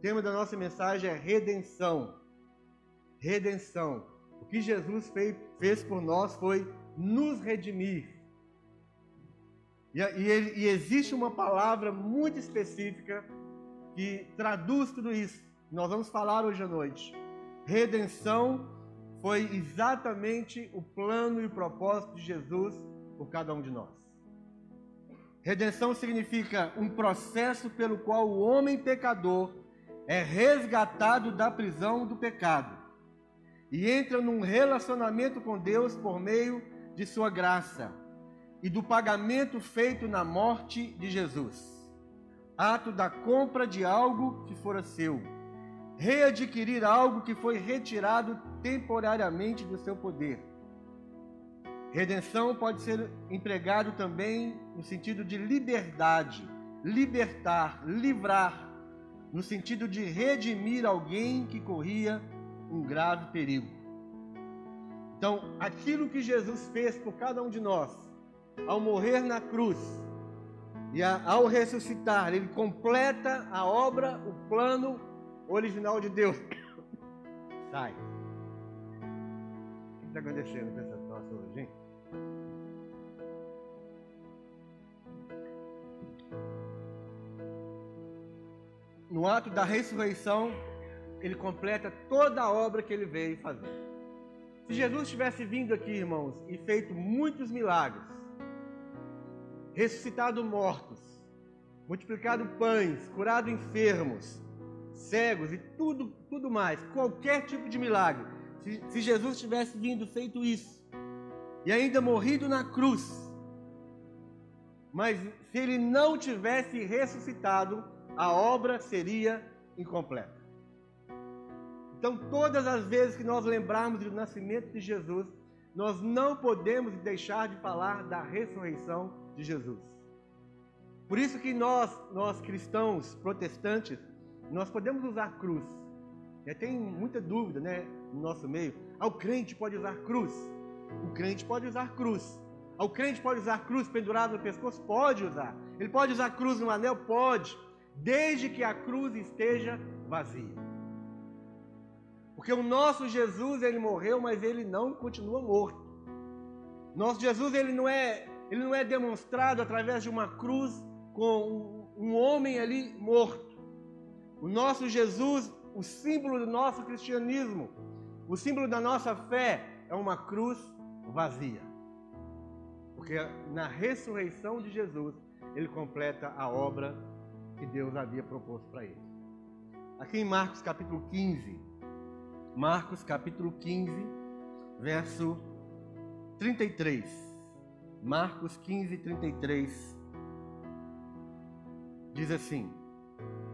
tema da nossa mensagem é redenção. Redenção. O que Jesus fez, fez por nós foi nos redimir. E, e, e existe uma palavra muito específica que traduz tudo isso. Nós vamos falar hoje à noite. Redenção foi exatamente o plano e o propósito de Jesus por cada um de nós. Redenção significa um processo pelo qual o homem pecador é resgatado da prisão do pecado e entra num relacionamento com Deus por meio de sua graça e do pagamento feito na morte de Jesus. Ato da compra de algo que fora seu. Readquirir algo que foi retirado temporariamente do seu poder. Redenção pode ser empregado também no sentido de liberdade, libertar, livrar, no sentido de redimir alguém que corria um grave perigo. Então, aquilo que Jesus fez por cada um de nós, ao morrer na cruz e ao ressuscitar, ele completa a obra, o plano original de Deus. Sai. O que está acontecendo com essa situação hoje? No ato da ressurreição, ele completa toda a obra que ele veio fazer. Se Jesus tivesse vindo aqui, irmãos, e feito muitos milagres, ressuscitado mortos, multiplicado pães, curado enfermos, cegos e tudo, tudo mais, qualquer tipo de milagre, se, se Jesus tivesse vindo feito isso, e ainda morrido na cruz, mas se ele não tivesse ressuscitado, a obra seria incompleta. Então, todas as vezes que nós lembrarmos do nascimento de Jesus, nós não podemos deixar de falar da ressurreição de Jesus. Por isso que nós, nós cristãos protestantes, nós podemos usar cruz. Já tem muita dúvida, né, no nosso meio. Ah, o crente pode usar cruz. O crente pode usar cruz. Ah, o crente pode usar cruz pendurado no pescoço? Pode usar. Ele pode usar cruz no anel? Pode. Desde que a cruz esteja vazia. Porque o nosso Jesus, ele morreu, mas ele não continua morto. Nosso Jesus, ele não é, ele não é demonstrado através de uma cruz com um homem ali morto. O nosso Jesus, o símbolo do nosso cristianismo, o símbolo da nossa fé é uma cruz vazia. Porque na ressurreição de Jesus, ele completa a obra que Deus havia proposto para ele. Aqui em Marcos capítulo 15, Marcos capítulo 15, verso 33. Marcos 15, 33. Diz assim: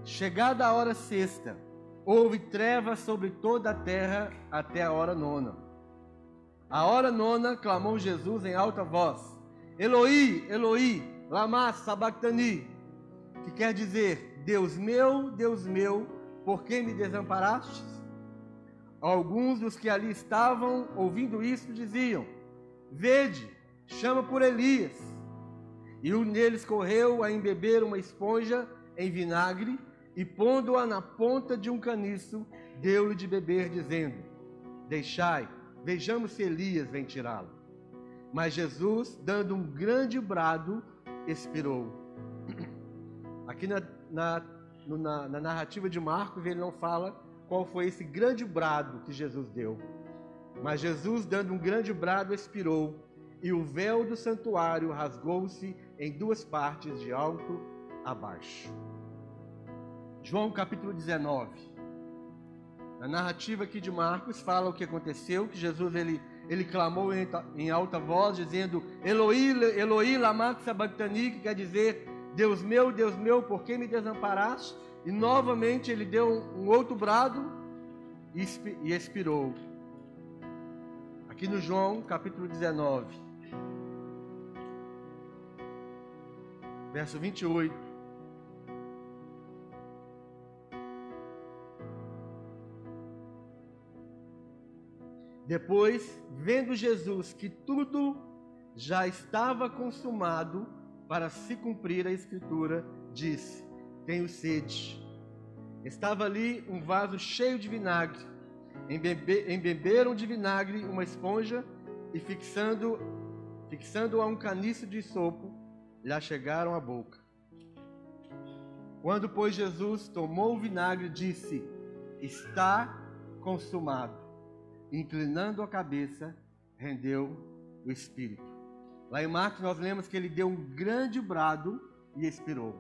Chegada a hora sexta, houve trevas sobre toda a terra até a hora nona. A hora nona clamou Jesus em alta voz: Eloi, Eloi, lama sabachthani, que quer dizer: Deus meu, Deus meu, por que me desamparastes? Alguns dos que ali estavam ouvindo isso diziam: Vede, chama por Elias. E um deles correu a embeber uma esponja em vinagre e, pondo-a na ponta de um caniço, deu-lhe de beber, dizendo: Deixai, vejamos se Elias vem tirá-lo. Mas Jesus, dando um grande brado, expirou. Aqui na, na, na, na narrativa de Marcos, ele não fala qual foi esse grande brado que Jesus deu. Mas Jesus, dando um grande brado, expirou, e o véu do santuário rasgou-se em duas partes, de alto a baixo. João capítulo 19. A narrativa aqui de Marcos fala o que aconteceu, que Jesus ele, ele clamou em, em alta voz, dizendo, Eloi, Eloi, lama sabachthani, que quer dizer, Deus meu, Deus meu, por que me desamparaste? E novamente ele deu um outro brado e expirou. Aqui no João capítulo 19, verso 28. Depois, vendo Jesus que tudo já estava consumado para se cumprir a Escritura, disse: tenho sede. Estava ali um vaso cheio de vinagre. Embebe, embeberam de vinagre uma esponja e fixando fixando a um caniço de sopo, lhe chegaram à boca. Quando, pois, Jesus tomou o vinagre, disse: Está consumado. Inclinando a cabeça, rendeu o espírito. Lá em Marcos nós lemos que ele deu um grande brado e expirou.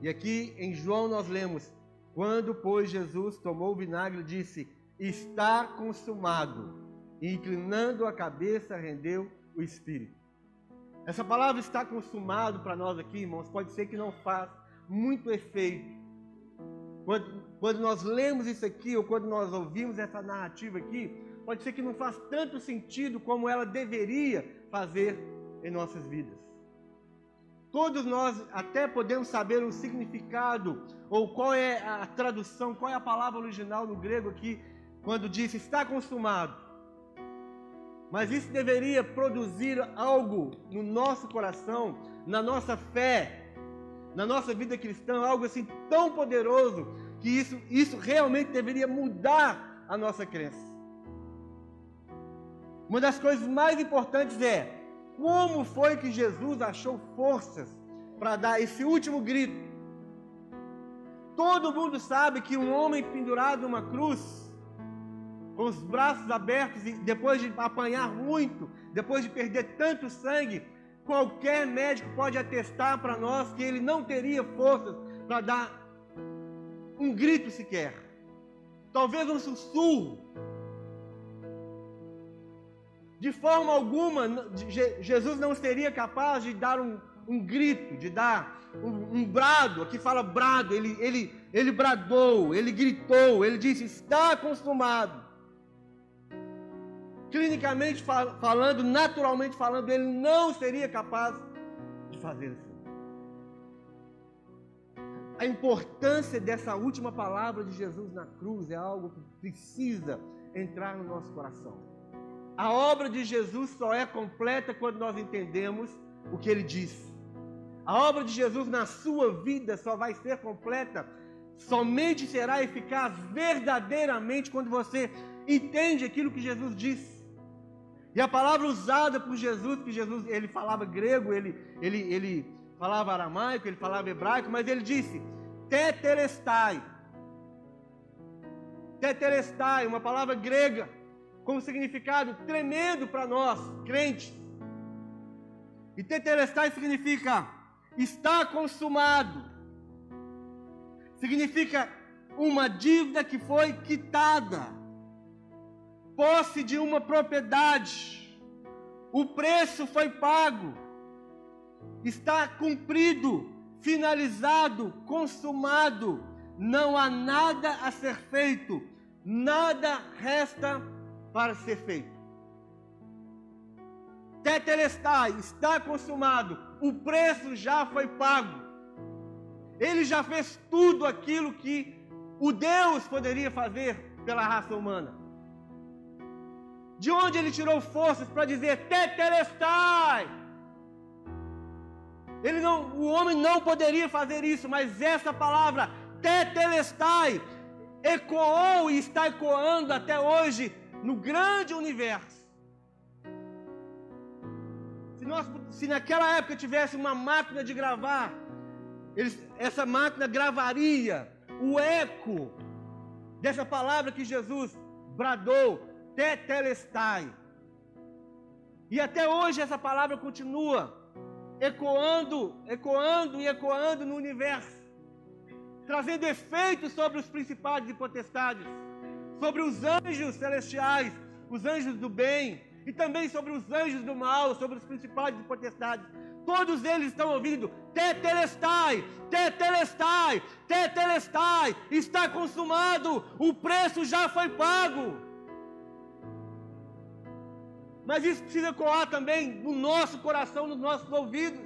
E aqui em João nós lemos: Quando, pois, Jesus tomou o vinagre, disse: Está consumado. E inclinando a cabeça, rendeu o espírito. Essa palavra está consumado para nós aqui, irmãos, pode ser que não faça muito efeito. Quando, quando nós lemos isso aqui, ou quando nós ouvimos essa narrativa aqui, pode ser que não faça tanto sentido como ela deveria fazer em nossas vidas. Todos nós até podemos saber o significado, ou qual é a tradução, qual é a palavra original no grego aqui, quando diz está consumado. Mas isso deveria produzir algo no nosso coração, na nossa fé, na nossa vida cristã, algo assim tão poderoso que isso, isso realmente deveria mudar a nossa crença. Uma das coisas mais importantes é como foi que Jesus achou forças para dar esse último grito. Todo mundo sabe que um homem pendurado numa cruz, com os braços abertos e depois de apanhar muito, depois de perder tanto sangue, Qualquer médico pode atestar para nós que ele não teria forças para dar um grito sequer. Talvez um sussurro. De forma alguma, Jesus não seria capaz de dar um, um grito, de dar um, um, brado. Aqui fala brado. Ele, ele, ele bradou, ele gritou, ele disse: Está consumado clinicamente falando, naturalmente falando, ele não seria capaz de fazer isso. A importância dessa última palavra de Jesus na cruz é algo que precisa entrar no nosso coração. A obra de Jesus só é completa quando nós entendemos o que ele disse. A obra de Jesus na sua vida só vai ser completa, somente será eficaz verdadeiramente quando você entende aquilo que Jesus disse. E a palavra usada por Jesus, que Jesus ele falava grego, ele, ele, ele falava aramaico, ele falava hebraico, mas ele disse tetelestai. Tetelestai, uma palavra grega com um significado tremendo para nós, crentes. E tetelestai significa está consumado. Significa uma dívida que foi quitada posse de uma propriedade. O preço foi pago. Está cumprido, finalizado, consumado. Não há nada a ser feito. Nada resta para ser feito. Tetelestai, está consumado. O preço já foi pago. Ele já fez tudo aquilo que o Deus poderia fazer pela raça humana. De onde ele tirou forças para dizer tetelestai? Ele não, o homem não poderia fazer isso, mas essa palavra tetelestai ecoou e está ecoando até hoje no grande universo. Se, nós, se naquela época tivesse uma máquina de gravar, eles, essa máquina gravaria o eco dessa palavra que Jesus bradou tetelestai. E até hoje essa palavra continua ecoando, ecoando e ecoando no universo, trazendo efeitos sobre os principados e potestades, sobre os anjos celestiais, os anjos do bem, e também sobre os anjos do mal, sobre os principados e potestades. Todos eles estão ouvindo: Tetelestai, Tetelestai, Tetelestai, está consumado, o preço já foi pago. Mas isso precisa ecoar também no nosso coração, nos nossos ouvidos.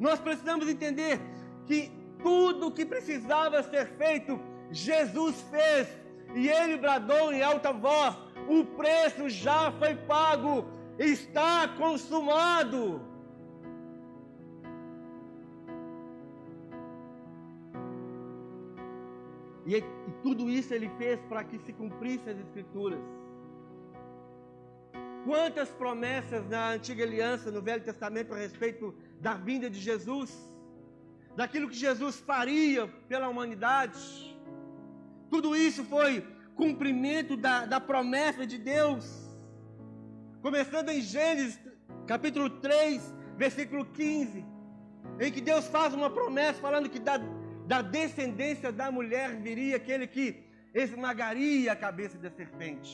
Nós precisamos entender que tudo o que precisava ser feito, Jesus fez. E ele bradou em alta voz: o preço já foi pago, está consumado. E, e tudo isso ele fez para que se cumprisse as Escrituras. Quantas promessas na antiga aliança, no Velho Testamento, a respeito da vinda de Jesus, daquilo que Jesus faria pela humanidade. Tudo isso foi cumprimento da, da promessa de Deus. Começando em Gênesis, capítulo 3, versículo 15, em que Deus faz uma promessa falando que da, da descendência da mulher viria aquele que esmagaria a cabeça da serpente.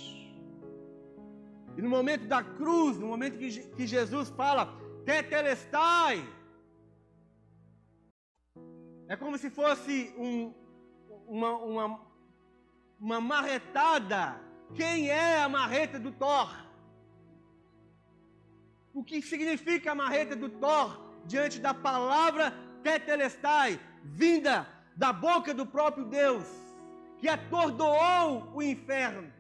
E no momento da cruz, no momento que, que Jesus fala, tetelestai, é como se fosse um, uma, uma, uma marretada. Quem é a marreta do Thor? O que significa a marreta do Thor diante da palavra tetelestai, vinda da boca do próprio Deus, que atordoou o inferno?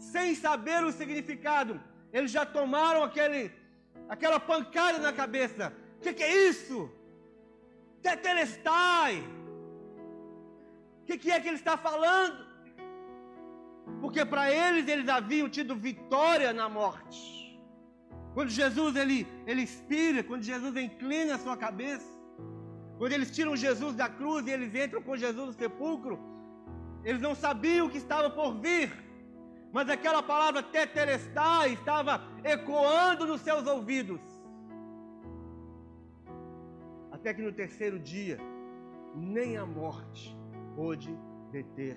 sem saber o significado, eles já tomaram aquele, aquela pancada na cabeça. O que, que, é isso? Tetelestai. Que, que é que ele está falando? Porque para eles, eles haviam tido vitória na morte. Quando Jesus ele, ele expira, quando Jesus inclina a sua cabeça, quando eles tiram Jesus da cruz e eles entram com Jesus no sepulcro, eles não sabiam o que estava por vir mas aquela palavra tetelestai estava ecoando nos seus ouvidos. Até que no terceiro dia, nem a morte pôde deter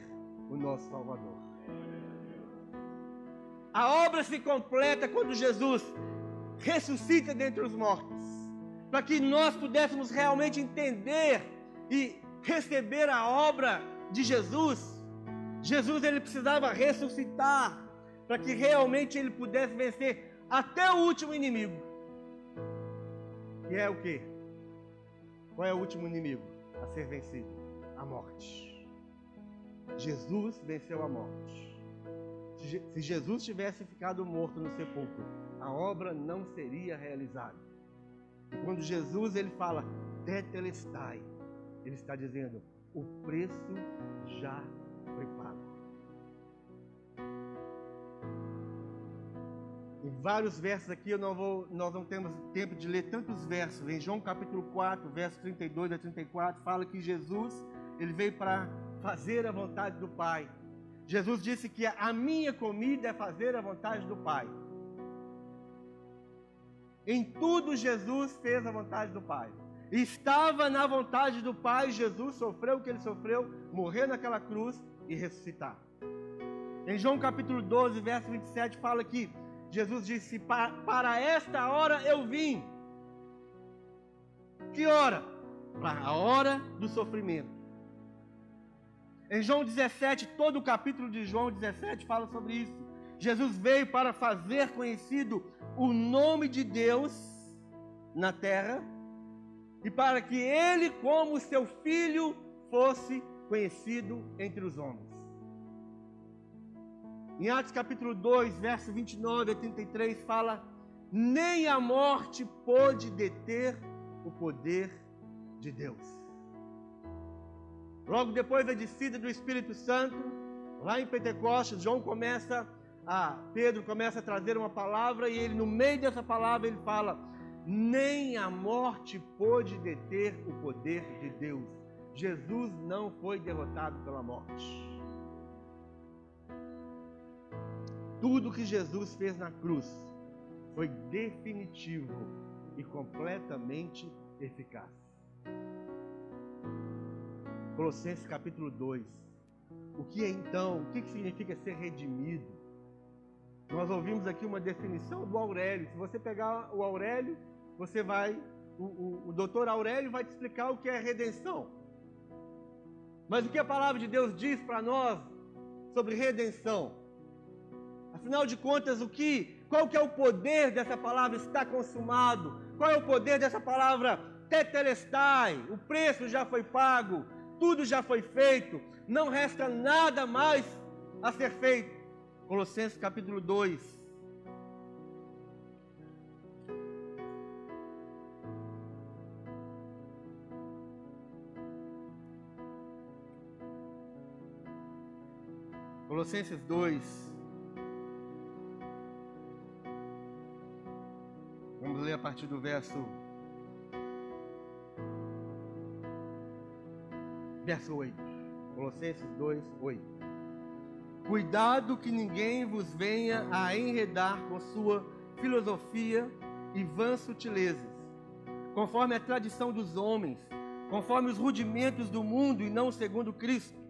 o nosso Salvador. A obra se completa quando Jesus ressuscita dentre os mortos, para que nós pudéssemos realmente entender e receber a obra de Jesus Jesus ele precisava ressuscitar para que realmente ele pudesse vencer até o último inimigo. Que é o que? Qual é o último inimigo a ser vencido? A morte. Jesus venceu a morte. Se Jesus tivesse ficado morto no sepulcro, a obra não seria realizada. E quando Jesus ele fala tetelestai, ele está dizendo: o preço já foi pago. Em vários versos aqui, eu não vou, nós não temos tempo de ler tantos versos. Em João capítulo 4, versos 32 a 34, fala que Jesus, ele veio para fazer a vontade do Pai. Jesus disse que a minha comida é fazer a vontade do Pai. Em tudo Jesus fez a vontade do Pai. Estava na vontade do Pai, Jesus sofreu o que ele sofreu, morreu naquela cruz e ressuscitar. Em João capítulo 12, verso 27, fala que Jesus disse: Para esta hora eu vim. Que hora? Para a hora do sofrimento. Em João 17, todo o capítulo de João 17 fala sobre isso. Jesus veio para fazer conhecido o nome de Deus na terra e para que ele, como seu filho, fosse conhecido entre os homens. Em Atos capítulo 2, verso 29 a 33, fala: Nem a morte pôde deter o poder de Deus. Logo depois da descida do Espírito Santo, lá em Pentecostes, João começa a Pedro começa a trazer uma palavra e ele no meio dessa palavra ele fala: nem a morte pôde deter o poder de Deus. Jesus não foi derrotado pela morte. Tudo que Jesus fez na cruz foi definitivo e completamente eficaz. Colossenses capítulo 2. O que é então? O que significa ser redimido? Nós ouvimos aqui uma definição do Aurélio. Se você pegar o Aurélio, você vai. O, o, o doutor Aurélio vai te explicar o que é redenção. Mas o que a palavra de Deus diz para nós sobre redenção? Afinal de contas, o que, qual que é o poder dessa palavra está consumado? Qual é o poder dessa palavra tetelestai? O preço já foi pago, tudo já foi feito, não resta nada mais a ser feito. Colossenses capítulo 2, Colossenses 2. Vamos ler a partir do verso. Verso 8. Colossenses 2, 8. Cuidado que ninguém vos venha a enredar com sua filosofia e vãs sutilezas, conforme a tradição dos homens, conforme os rudimentos do mundo e não segundo Cristo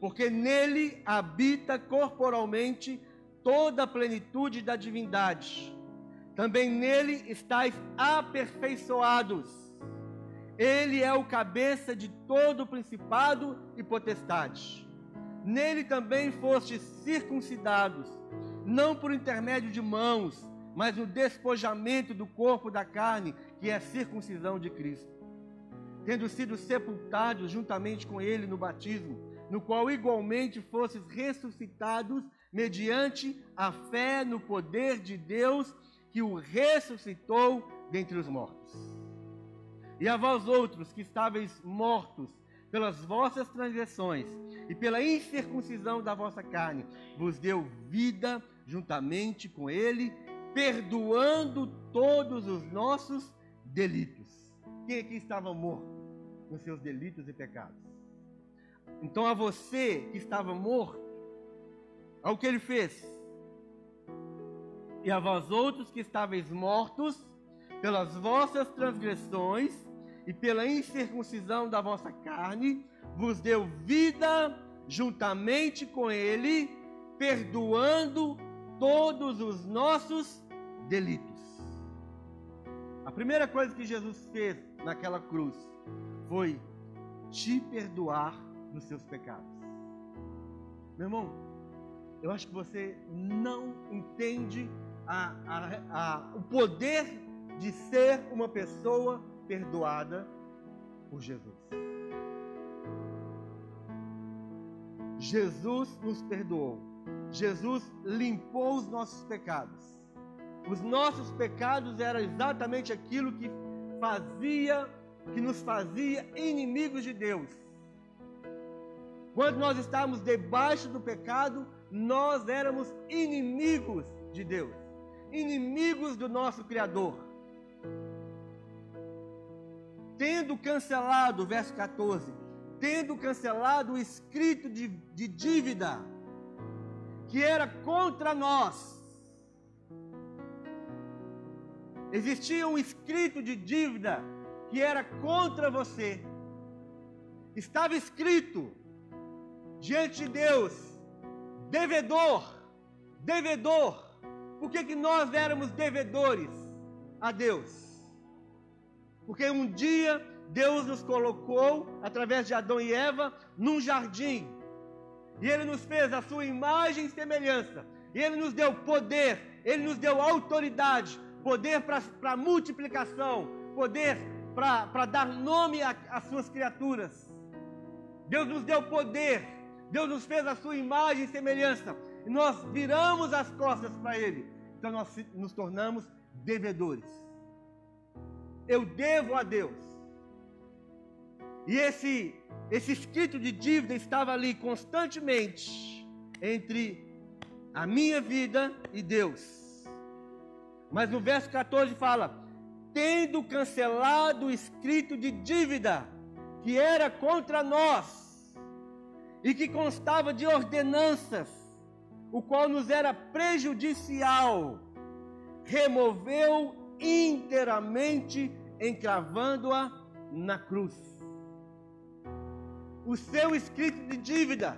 porque nele habita corporalmente toda a plenitude da divindade. Também nele estáis aperfeiçoados. Ele é o cabeça de todo o principado e potestade. Nele também fostes circuncidados, não por intermédio de mãos, mas no despojamento do corpo da carne, que é a circuncisão de Cristo. Tendo sido sepultados juntamente com ele no batismo, no qual igualmente fostes ressuscitados mediante a fé no poder de Deus que o ressuscitou dentre os mortos. E a vós outros que estáveis mortos pelas vossas transgressões e pela incircuncisão da vossa carne, vos deu vida juntamente com ele, perdoando todos os nossos delitos. Quem aqui estava morto nos seus delitos e pecados? Então a você que estava morto, ao que ele fez. E a vós outros que estáveis mortos pelas vossas transgressões e pela incircuncisão da vossa carne, vos deu vida juntamente com ele, perdoando todos os nossos delitos. A primeira coisa que Jesus fez naquela cruz foi te perdoar dos seus pecados. Meu irmão, eu acho que você não entende a, a, a, o poder de ser uma pessoa perdoada por Jesus. Jesus nos perdoou. Jesus limpou os nossos pecados. Os nossos pecados eram exatamente aquilo que fazia, que nos fazia inimigos de Deus. Quando nós estávamos debaixo do pecado, nós éramos inimigos de Deus, inimigos do nosso Criador. Tendo cancelado, verso 14, tendo cancelado o escrito de, de dívida que era contra nós. Existia um escrito de dívida que era contra você. Estava escrito diante de Deus, devedor, devedor. Por que, que nós éramos devedores a Deus? Porque um dia Deus nos colocou, através de Adão e Eva, num jardim. E Ele nos fez a sua imagem e semelhança. E Ele nos deu poder, Ele nos deu autoridade, poder para multiplicação, poder para dar nome às suas criaturas. Deus nos deu poder Deus nos fez a sua imagem e semelhança. E nós viramos as costas para Ele. Então nós nos tornamos devedores. Eu devo a Deus. E esse, esse escrito de dívida estava ali constantemente entre a minha vida e Deus. Mas no verso 14 fala: tendo cancelado o escrito de dívida que era contra nós e que constava de ordenanças, o qual nos era prejudicial, removeu inteiramente, encravando-a na cruz. O seu escrito de dívida,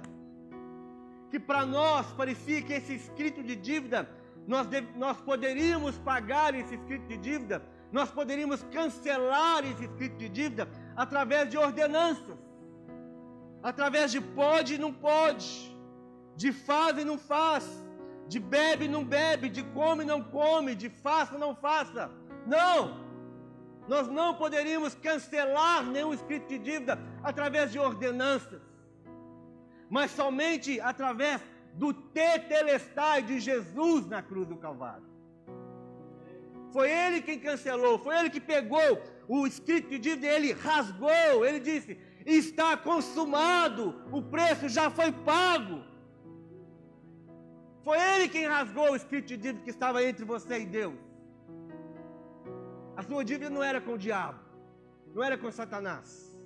que para nós parecia que esse escrito de dívida, nós, nós poderíamos pagar esse escrito de dívida, nós poderíamos cancelar esse escrito de dívida através de ordenanças através de pode e não pode, de faz e não faz, de bebe não bebe, de come não come, de faça não faça. Não! Nós não poderíamos cancelar nenhum escrito de dívida através de ordenanças, mas somente através do tetelestai de Jesus na cruz do Calvário. Foi ele quem cancelou, foi ele que pegou o escrito de dívida ele rasgou, ele disse: está consumado, o preço já foi pago. Foi ele quem rasgou o escrito de dívida que estava entre você e Deus. A sua dívida não era com o diabo, não era com Satanás.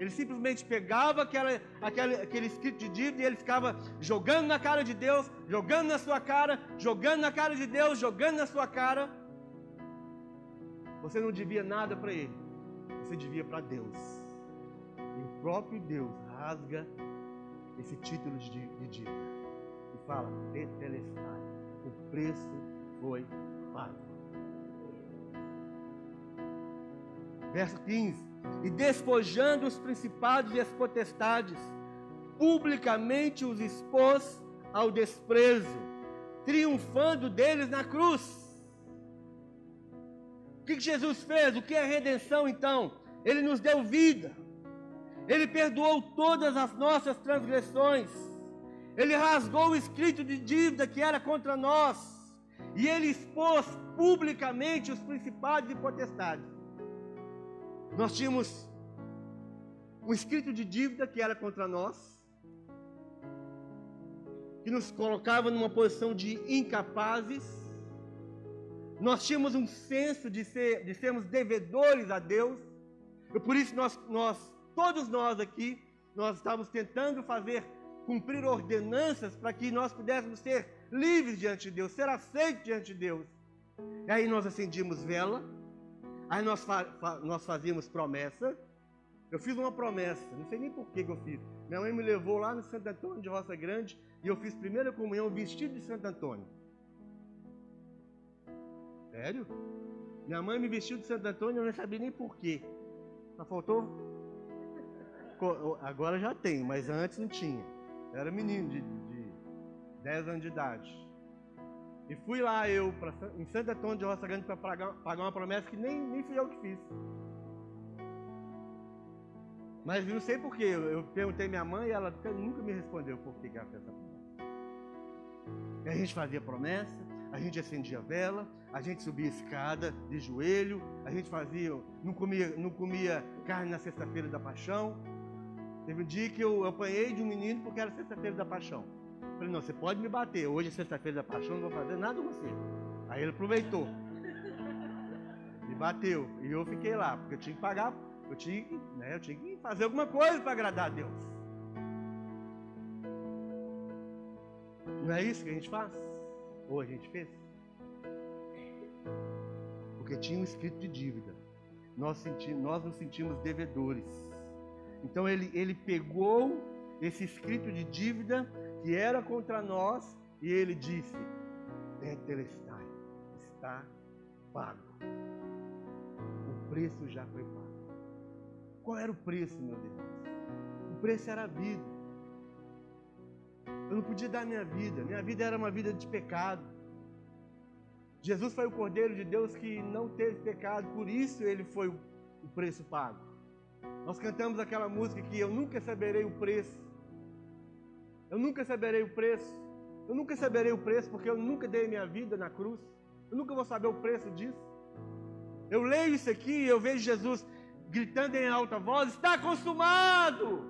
Ele simplesmente pegava aquela, aquele, escrito de dívida e ele ficava jogando na cara de Deus, jogando na sua cara, jogando na cara de Deus, jogando na sua cara. Você não devia nada para ele, você devia para Deus. E o próprio Deus rasga esse título de, de dívida fala: Tetelestai, o preço foi pago. Verso 15: E despojando os principados e as potestades, publicamente os expôs ao desprezo, triunfando deles na cruz. O que Jesus fez? O que é redenção então? Ele nos deu vida, Ele perdoou todas as nossas transgressões, Ele rasgou o escrito de dívida que era contra nós, e Ele expôs publicamente os principados e potestades nós tínhamos um escrito de dívida que era contra nós, que nos colocava numa posição de incapazes. Nós tínhamos um senso de, ser, de sermos devedores a Deus. E por isso nós, nós, todos nós aqui, nós estávamos tentando fazer cumprir ordenanças para que nós pudéssemos ser livres diante de Deus, ser aceitos diante de Deus. E aí nós acendíamos vela, Aí nós, fa nós fazíamos promessa. Eu fiz uma promessa, não sei nem por que, que eu fiz. Minha mãe me levou lá no Santo Antônio de Roça Grande e eu fiz primeira comunhão vestido de Santo Antônio. Sério? Minha mãe me vestiu de Santo Antônio eu não sabia nem por quê. Só faltou. Agora já tem, mas antes não tinha. Eu era menino de, de 10 anos de idade. E fui lá eu, pra, em Santo Antônio de Roça Grande, para pagar, pagar, uma promessa que nem, nem fui eu que fiz. Mas não sei porquê. Eu, perguntei minha mãe e ela nunca me respondeu por que ela fez essa promessa. E a gente fazia promessa, a gente acendia vela, a gente subia escada de joelho, a gente fazia, não comia, não comia carne na sexta-feira da paixão. Teve um dia que eu, eu apanhei de um menino porque era sexta-feira da paixão. Falei, não, você pode me bater. Hoje é sexta-feira da paixão, não vou fazer nada com você. Aí ele aproveitou. Me bateu. E eu fiquei lá, porque eu tinha que pagar, eu tinha que, né, eu tinha que fazer alguma coisa para agradar a Deus. Não é isso que a gente faz? Ou a gente fez? Porque tinha um escrito de dívida. Nós, senti, nós nos sentimos devedores. Então ele, ele pegou esse escrito de dívida que era contra nós, e ele disse: Tetelestai, está pago. O preço já foi pago. Qual era o preço, meu Deus? O preço era a vida. Eu não podia dar minha vida, minha vida era uma vida de pecado. Jesus foi o Cordeiro de Deus que não teve pecado, por isso ele foi o preço pago. Nós cantamos aquela música que eu nunca saberei o preço eu nunca saberei o preço. Eu nunca saberei o preço porque eu nunca dei minha vida na cruz. Eu nunca vou saber o preço disso. Eu leio isso aqui e eu vejo Jesus gritando em alta voz: Está consumado!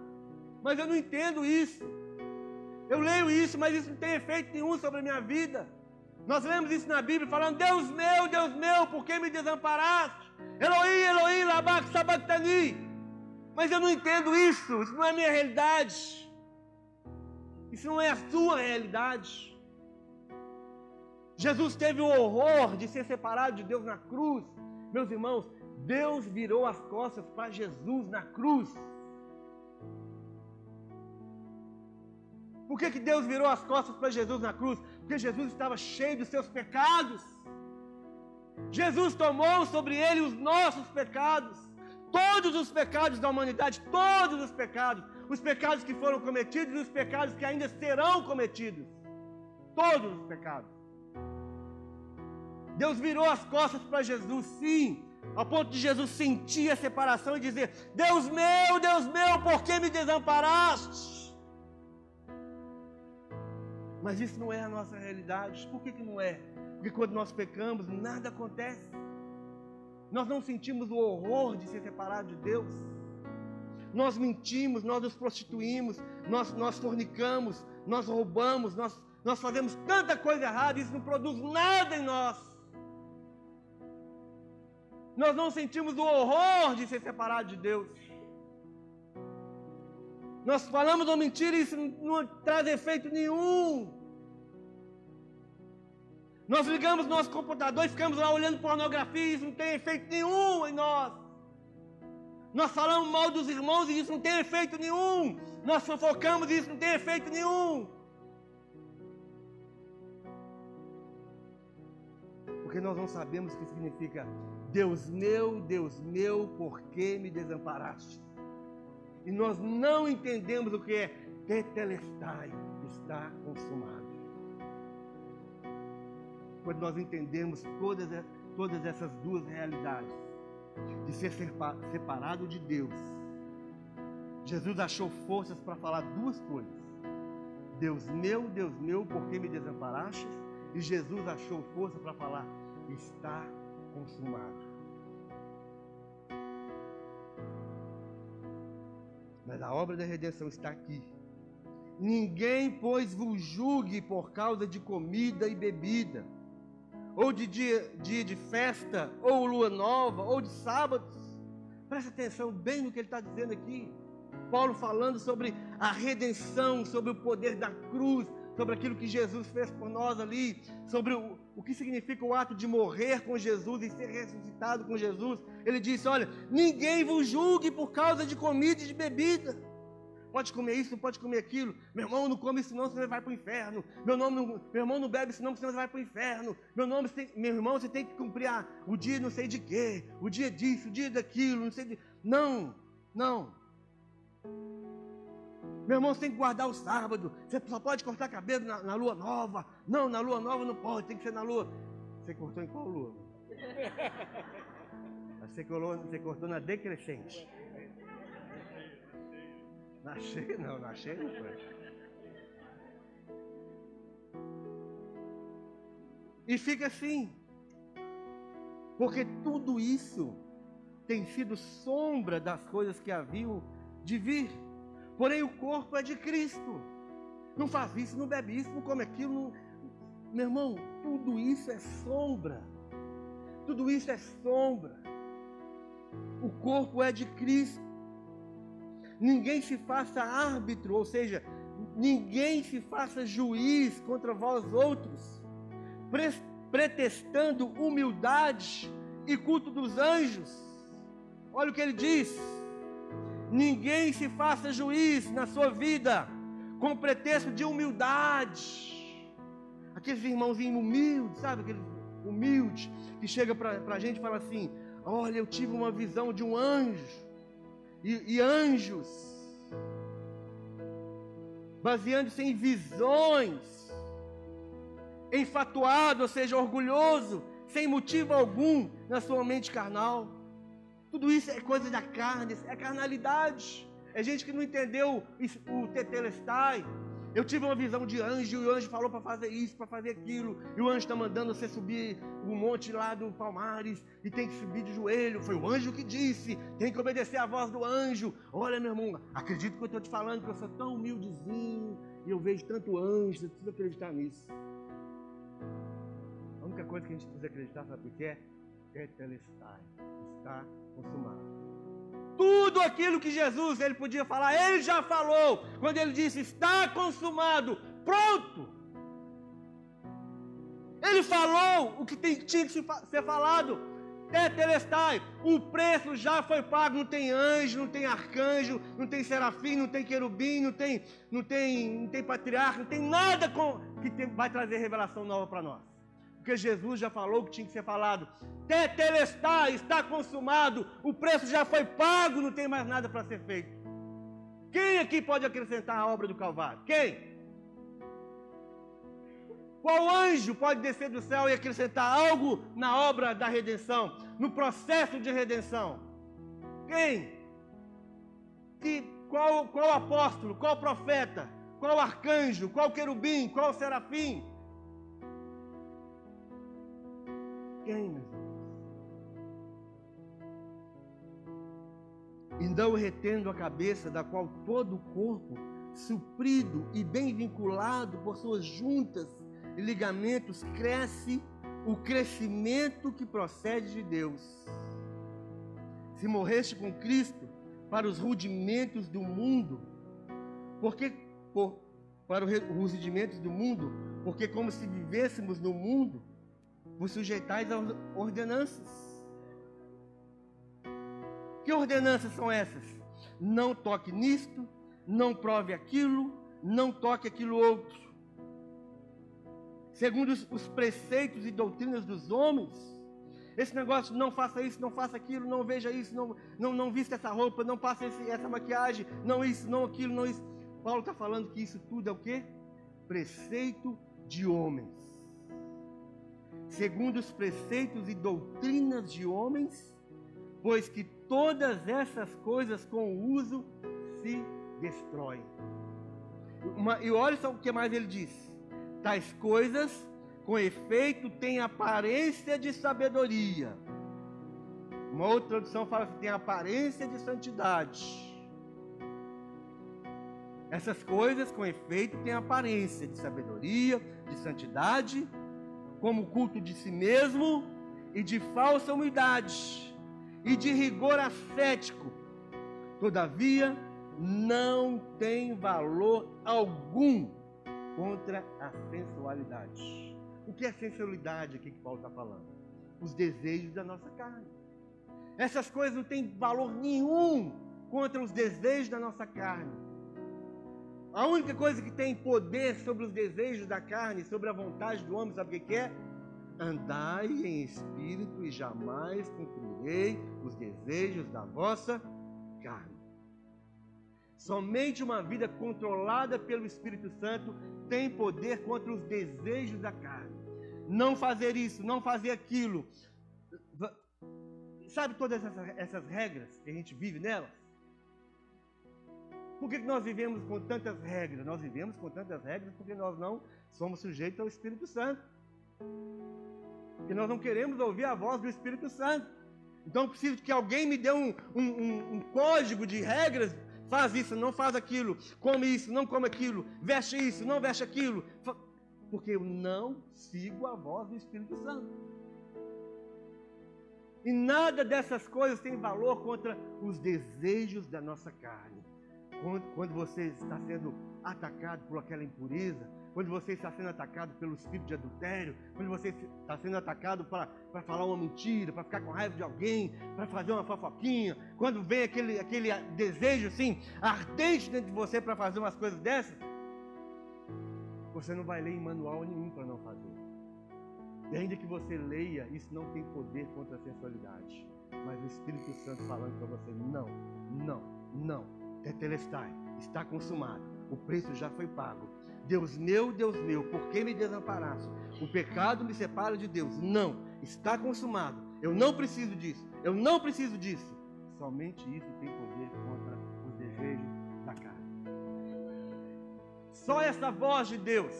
Mas eu não entendo isso. Eu leio isso, mas isso não tem efeito nenhum sobre a minha vida. Nós lemos isso na Bíblia falando: Deus meu, Deus meu, por que me desamparaste? Elohim, Elohim, labak sabachthani. Mas eu não entendo isso, isso não é a minha realidade. Isso não é a sua realidade. Jesus teve o horror de ser separado de Deus na cruz. Meus irmãos, Deus virou as costas para Jesus na cruz. Por que, que Deus virou as costas para Jesus na cruz? Porque Jesus estava cheio dos seus pecados. Jesus tomou sobre ele os nossos pecados, todos os pecados da humanidade, todos os pecados os pecados que foram cometidos e os pecados que ainda serão cometidos. Todos os pecados. Deus virou as costas para Jesus, sim, ao ponto de Jesus sentir a separação e dizer: Deus meu, Deus meu, por que me desamparaste? Mas isso não é a nossa realidade. Por que, que não é? Porque quando nós pecamos, nada acontece. Nós não sentimos o horror de ser separado de Deus nós mentimos, nós nos prostituímos, nós, nós fornicamos, nós roubamos, nós, Nós fazemos tanta coisa errada, isso não produz nada em nós. Nós não sentimos o horror de ser separado de Deus. Nós falamos uma mentira e isso não traz efeito nenhum. Nós ligamos nosso computador e ficamos lá olhando pornografia e isso não tem efeito nenhum em nós. Nós falamos mal dos irmãos e isso não tem efeito nenhum. Nós fofocamos e isso não tem efeito nenhum. Porque nós não sabemos o que significa Deus meu, Deus meu, por que me desamparaste? E nós não entendemos o que é tetelestai, está consumado. Quando nós entendemos todas, todas essas duas realidades, de ser separado de Deus, Jesus achou forças para falar duas coisas. Deus meu, Deus meu, por que me desamparaste? E Jesus achou força para falar: está consumado. Mas a obra da redenção está aqui. Ninguém, pois, vos julgue por causa de comida e bebida, ou de dia, dia de festa, ou lua nova, ou de sábados. Presta atenção bem no que ele está dizendo aqui. Paulo falando sobre a redenção, sobre o poder da cruz, sobre aquilo que Jesus fez por nós ali, sobre o, o que significa o ato de morrer com Jesus e ser ressuscitado com Jesus. Ele disse: Olha, ninguém vos julgue por causa de comida e de bebida. Pode comer isso, não pode comer aquilo. Meu irmão, não come isso, não, senão você vai para o inferno. Meu, nome não, meu irmão, não bebe isso, não, senão você vai para o inferno. Meu, nome, tem, meu irmão, você tem que cumprir a, o dia não sei de quê, o dia disso, o dia daquilo, não sei de. Não, não. Meu irmão, você tem que guardar o sábado. Você só pode cortar cabelo na, na, lua nova. Não, na lua nova não pode, tem que ser na lua. Você cortou em qual lua? Você cortou, você cortou na decrescente. Na cheia não, na cheia não foi. E fica assim. Porque tudo isso tem sido sombra das coisas que haviam de vir. Porém, o corpo é de Cristo. Não faz isso, não bebe isso, não come aquilo. Não... Meu irmão, tudo isso é sombra. Tudo isso é sombra. O corpo é de Cristo. Ninguém se faça árbitro, ou seja, ninguém se faça juiz contra vós outros, pretextando humildade e culto dos anjos. Olha o que ele diz Ninguém se faça juiz na sua vida com pretexto de humildade. Aqueles irmãozinhos humildes, sabe? Aqueles humildes que chega para a gente e fala assim: Olha, eu tive uma visão de um anjo e, e anjos, baseando-se em visões, enfatuado, ou seja, orgulhoso, sem motivo algum na sua mente carnal. Tudo isso é coisa da carne, é carnalidade. É gente que não entendeu o tetelestai. Eu tive uma visão de anjo e o anjo falou para fazer isso, para fazer aquilo. E o anjo está mandando você subir o monte lá do Palmares e tem que subir de joelho. Foi o anjo que disse, tem que obedecer a voz do anjo. Olha, meu irmão, acredito que eu estou te falando que eu sou tão humildezinho e eu vejo tanto anjo, você precisa acreditar nisso. A única coisa que a gente precisa acreditar, sabe o que é? Tetelestai. Está consumado. Tudo aquilo que Jesus ele podia falar, ele já falou. Quando ele disse está consumado, pronto. Ele falou o que tinha que ser falado. Tetelestai, o preço já foi pago, não tem anjo, não tem arcanjo, não tem serafim, não tem querubim, não tem, não tem, não tem patriarca, não tem nada com, que tem, vai trazer revelação nova para nós. Porque Jesus já falou que tinha que ser falado. Tetelestai, está consumado, o preço já foi pago, não tem mais nada para ser feito. Quem aqui pode acrescentar a obra do Calvário? Quem? Qual anjo pode descer do céu e acrescentar algo na obra da redenção, no processo de redenção? Quem? Que, qual, qual apóstolo, qual profeta, qual arcanjo, qual querubim, qual serafim? E não retendo a cabeça, da qual todo o corpo, suprido e bem vinculado por suas juntas e ligamentos, cresce o crescimento que procede de Deus. Se morreste com Cristo para os rudimentos do mundo, porque por, para os rudimentos do mundo, porque como se vivêssemos no mundo, vos sujeitais às ordenanças. Que ordenanças são essas? Não toque nisto, não prove aquilo, não toque aquilo outro. Segundo os, os preceitos e doutrinas dos homens, esse negócio, não faça isso, não faça aquilo, não veja isso, não, não, não vista essa roupa, não passe essa maquiagem, não isso, não aquilo, não isso. Paulo está falando que isso tudo é o quê? Preceito de homens. Segundo os preceitos e doutrinas de homens, pois que todas essas coisas com o uso se destroem. Uma, e olha só o que mais ele diz: tais coisas, com efeito, têm aparência de sabedoria. Uma outra tradução fala que tem aparência de santidade. Essas coisas, com efeito, têm aparência de sabedoria, de santidade, como culto de si mesmo e de falsa humildade e de rigor ascético. Todavia, não tem valor algum contra a sensualidade. O que é sensualidade aqui que Paulo está falando? Os desejos da nossa carne. Essas coisas não têm valor nenhum contra os desejos da nossa carne. A única coisa que tem poder sobre os desejos da carne, sobre a vontade do homem, sabe o que é? Andai em espírito e jamais cumprirei os desejos da vossa carne. Somente uma vida controlada pelo Espírito Santo tem poder contra os desejos da carne. Não fazer isso, não fazer aquilo. Sabe todas essas, essas regras que a gente vive nelas? Por que nós vivemos com tantas regras? Nós vivemos com tantas regras porque nós não somos sujeitos ao Espírito Santo. E nós não queremos ouvir a voz do Espírito Santo. Então eu preciso que alguém me dê um, um, um, um código de regras. Faz isso, não faz aquilo. Come isso, não come aquilo. Veste isso, não veste aquilo. Porque eu não sigo a voz do Espírito Santo. E nada dessas coisas tem valor contra os desejos da nossa carne. Quando, quando você está sendo atacado por aquela impureza, quando você está sendo atacado pelo espírito de adultério, quando você está sendo atacado para falar uma mentira, para ficar com raiva de alguém, para fazer uma fofoquinha, quando vem aquele, aquele desejo assim, ardente dentro de você para fazer umas coisas dessas, você não vai ler em manual nenhum para não fazer. E ainda que você leia, isso não tem poder contra a sensualidade. Mas o Espírito Santo falando para você: não, não, não. Tetelestai, está consumado. O preço já foi pago Deus meu, Deus meu, por que me desamparaste? O pecado me separa de Deus. Não, está consumado. Eu não preciso disso. Eu não preciso disso. Somente isso tem poder contra os desejos da carne. Só essa voz de Deus,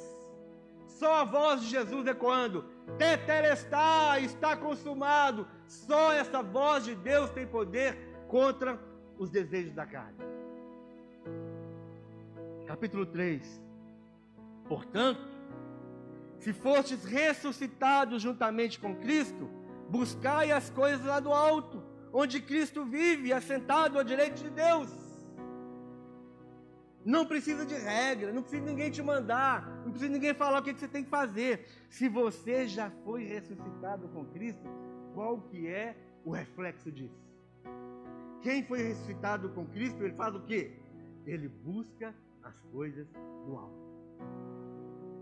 só a voz de Jesus ecoando: Tetelestai, está consumado. Só essa voz de Deus tem poder contra os desejos da carne. Capítulo 3 Portanto, se fostes ressuscitados juntamente com Cristo, buscai as coisas lá do alto, onde Cristo vive, assentado à direita de Deus. Não precisa de regra, não precisa ninguém te mandar, não precisa ninguém falar o que você tem que fazer. Se você já foi ressuscitado com Cristo, qual que é o reflexo disso? Quem foi ressuscitado com Cristo, ele faz o quê? Ele busca as coisas do alto.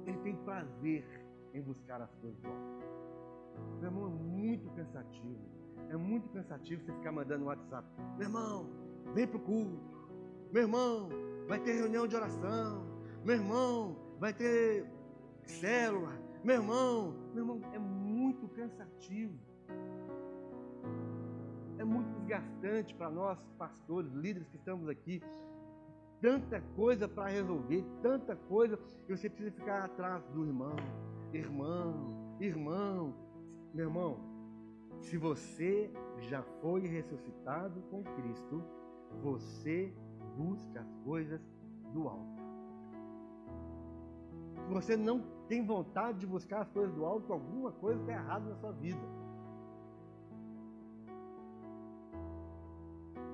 Ele tem prazer em buscar as coisas alto. Meu irmão, é muito cansativo. É muito cansativo você ficar mandando WhatsApp. Meu irmão, vem para o culto. Meu irmão, vai ter reunião de oração. Meu irmão, vai ter célula. Meu irmão, meu irmão, é muito cansativo. É muito desgastante para nós, pastores, líderes que estamos aqui, tanta coisa para resolver, tanta coisa, e você precisa ficar atrás do irmão, irmão, irmão. Meu irmão, se você já foi ressuscitado com Cristo, você busca as coisas do alto. você não tem vontade de buscar as coisas do alto, alguma coisa está errada na sua vida.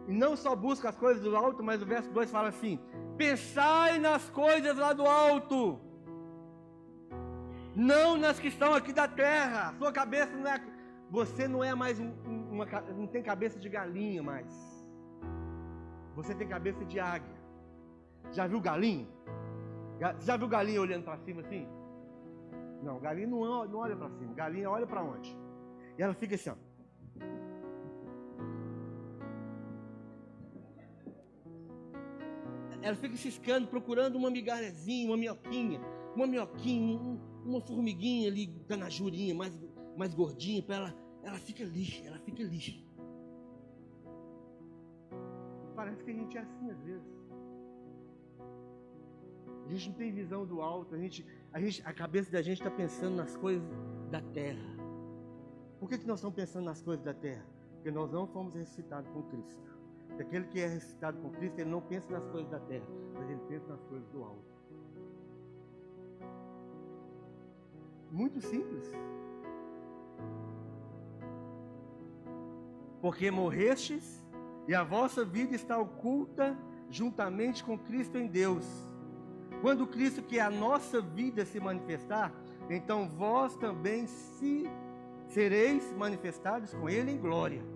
Não só busca as coisas do alto, mas o verso 2 fala assim: pensai nas coisas lá do alto, não nas que estão aqui da terra. Sua cabeça não é. Você não é mais um, uma. Não tem cabeça de galinha mais. Você tem cabeça de águia. Já viu galinha? Já viu galinha olhando para cima assim? Não, galinha não, não olha para cima. Galinha olha para onde? E ela fica assim, ó. Ela fica ciscando, procurando uma migalhazinha, uma minhoquinha, uma minhoquinha, uma formiguinha ali tá na jurinha, mais, mais gordinha, para ela, ela fica lixa, ela fica lixa. Parece que a gente é assim às vezes. A gente não tem visão do alto, a, gente, a, gente, a cabeça da gente está pensando nas coisas da terra. Por que, que nós estamos pensando nas coisas da terra? Porque nós não fomos ressuscitados com Cristo. Porque aquele que é ressuscitado com Cristo, ele não pensa nas coisas da terra, mas ele pensa nas coisas do alto. Muito simples. Porque morrestes e a vossa vida está oculta juntamente com Cristo em Deus. Quando Cristo, que é a nossa vida, se manifestar, então vós também se sereis manifestados com Ele em glória.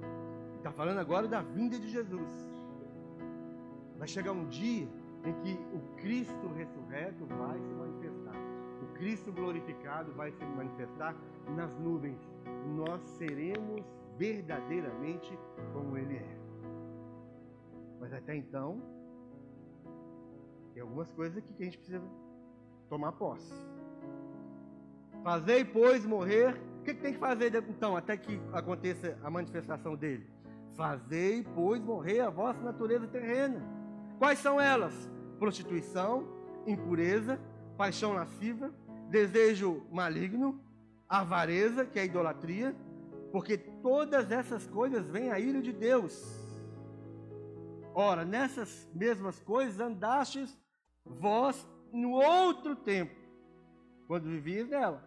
Está falando agora da vinda de Jesus. Vai chegar um dia em que o Cristo ressurreto vai se manifestar. O Cristo glorificado vai se manifestar nas nuvens. Nós seremos verdadeiramente como Ele é. Mas até então, tem algumas coisas aqui que a gente precisa tomar posse. Fazei, pois, morrer. O que, que tem que fazer então, até que aconteça a manifestação dele? Fazei, pois, morrer a vossa natureza terrena. Quais são elas? Prostituição, impureza, paixão lasciva, desejo maligno, avareza, que é idolatria, porque todas essas coisas vêm a ira de Deus. Ora, nessas mesmas coisas andastes vós no outro tempo, quando vivias nela.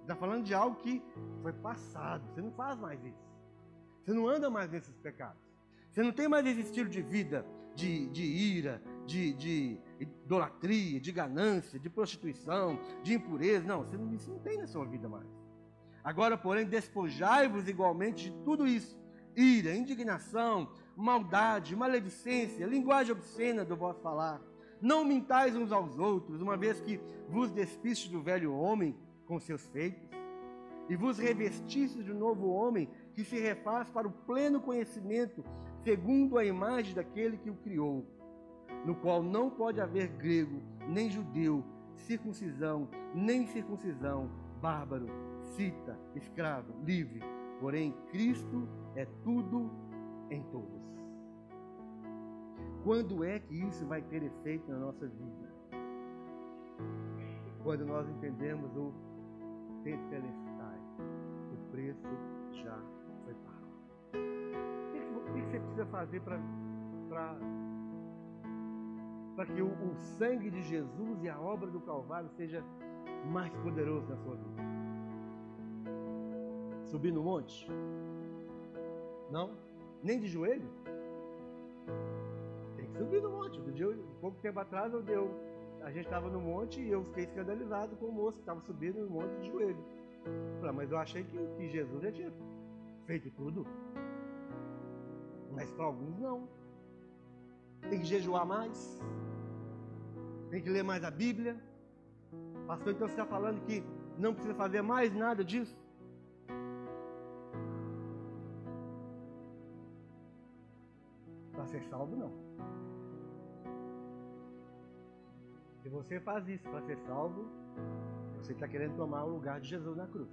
Está falando de algo que foi passado. Você não faz mais isso. Você não anda mais nesses pecados. Você não tem mais esse estilo de vida de, de ira, de, de idolatria, de ganância, de prostituição, de impureza. Não, você não, isso não tem na sua vida mais. Agora, porém, despojai-vos igualmente de tudo isso: ira, indignação, maldade, maledicência, linguagem obscena do vosso falar não mintais uns aos outros, uma vez que vos despiste do velho homem com seus feitos, e vos revestiste de um novo homem que se refaz para o pleno conhecimento, segundo a imagem daquele que o criou, no qual não pode haver grego, nem judeu, circuncisão, nem circuncisão, bárbaro, cita, escravo, livre, porém Cristo é tudo em todos. Quando é que isso vai ter efeito na nossa vida? Quando nós entendemos o tetelestai, o preço já você precisa fazer para para que o, o, sangue de Jesus e a obra do Calvário seja mais poderoso na sua vida? Subir no monte? Não? Nem de joelho? Subi no monte. Um dia, pouco tempo atrás, eu deu, a gente estava no monte e eu fiquei escandalizado com o moço que estava subindo no monte de joelho. Falei, ah, mas eu achei que, que Jesus já tinha feito tudo. Mas para alguns não. Tem que jejuar mais. Tem que ler mais a Bíblia. Pastor, então você está falando que não precisa fazer mais nada disso? Para ser salvo, não. Se você faz isso para ser salvo, você está querendo tomar o lugar de Jesus na cruz.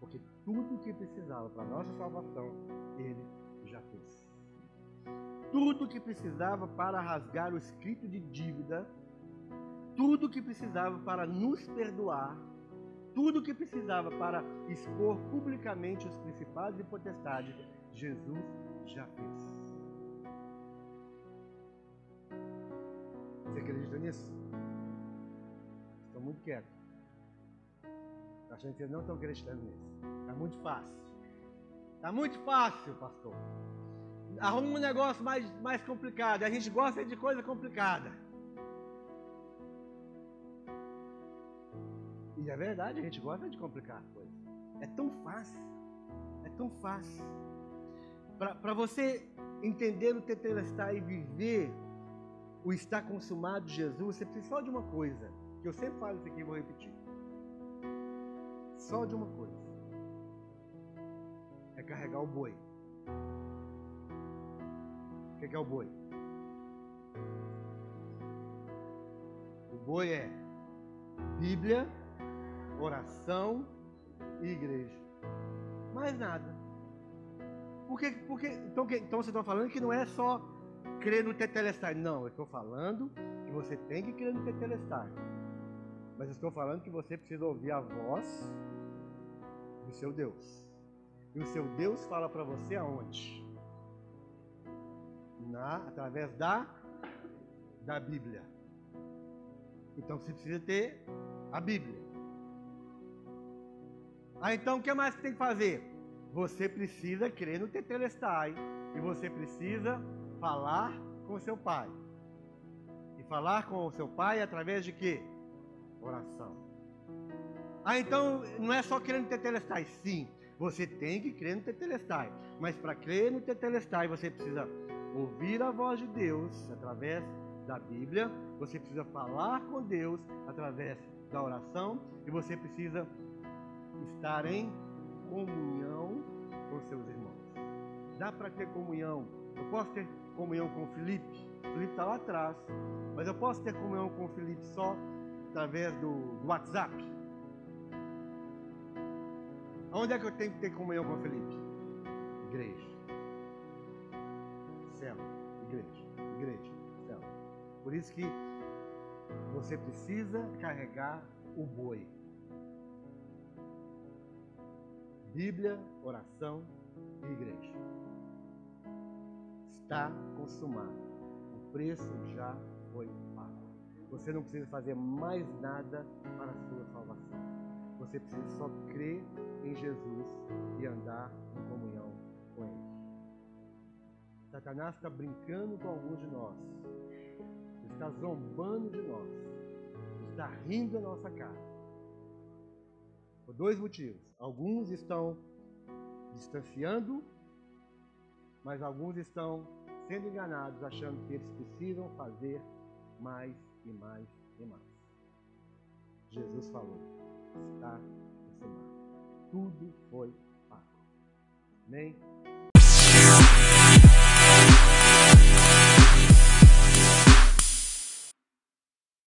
Porque tudo o que precisava para a nossa salvação, Ele já fez. Tudo o que precisava para rasgar o escrito de dívida, tudo o que precisava para nos perdoar, tudo o que precisava para expor publicamente os principados e potestades, Jesus já fez. Você acredita nisso? estão muito quietos. Estou achando que vocês não estão acreditando nisso. Está muito fácil. Está muito fácil, pastor. Arruma um negócio mais, mais complicado. A gente gosta de coisa complicada. E é verdade, a gente gosta de complicar a coisa. É tão fácil. É tão fácil. Para você entender o tetelestai e viver o estar consumado de Jesus, você precisa só de uma coisa. Que eu sempre falo isso aqui e vou repetir. Só de uma coisa. Carregar o boi. O que é o boi? O boi é Bíblia, oração e igreja. Mais nada. Por que, por que, então, que, então você está falando que não é só crer no Tetelestai. Não, eu estou falando que você tem que crer no Tetelestai. Mas estou falando que você precisa ouvir a voz do seu Deus. E o seu Deus fala para você aonde? Na, através da, da Bíblia. Então você precisa ter a Bíblia. Ah, então o que mais que tem que fazer? Você precisa crer no Tetelestai. E você precisa falar com seu pai. E falar com o seu pai através de quê? Oração. Ah, então não é só crer no Tetelestai. Sim, você tem que crer no Tetelestai. Mas para crer no Tetelestai, você precisa ouvir a voz de Deus através da Bíblia. Você precisa falar com Deus através da oração. E você precisa estar em comunhão com seus irmãos. Dá para ter comunhão. Eu posso ter comunhão com Felipe. Felipe está lá atrás. Mas eu posso ter comunhão com Felipe só através do WhatsApp. Onde é que eu tenho que ter comunhão com Felipe? Igreja. Céu. Igreja. Igreja. Céu. Por isso que você precisa carregar o boi. Bíblia, oração e igreja. Está consumado. O preço já foi pago. Você não precisa fazer mais nada para a sua salvação. Você precisa só crer em Jesus e andar em comunhão com Ele. Satanás está brincando com alguns de nós, está zombando de nós, está rindo da nossa cara. Por dois motivos. Alguns estão distanciando, mas alguns estão sendo enganados, achando que eles precisam fazer mais e mais e mais. Jesus falou: está consumado. Tudo foi pago. Amém?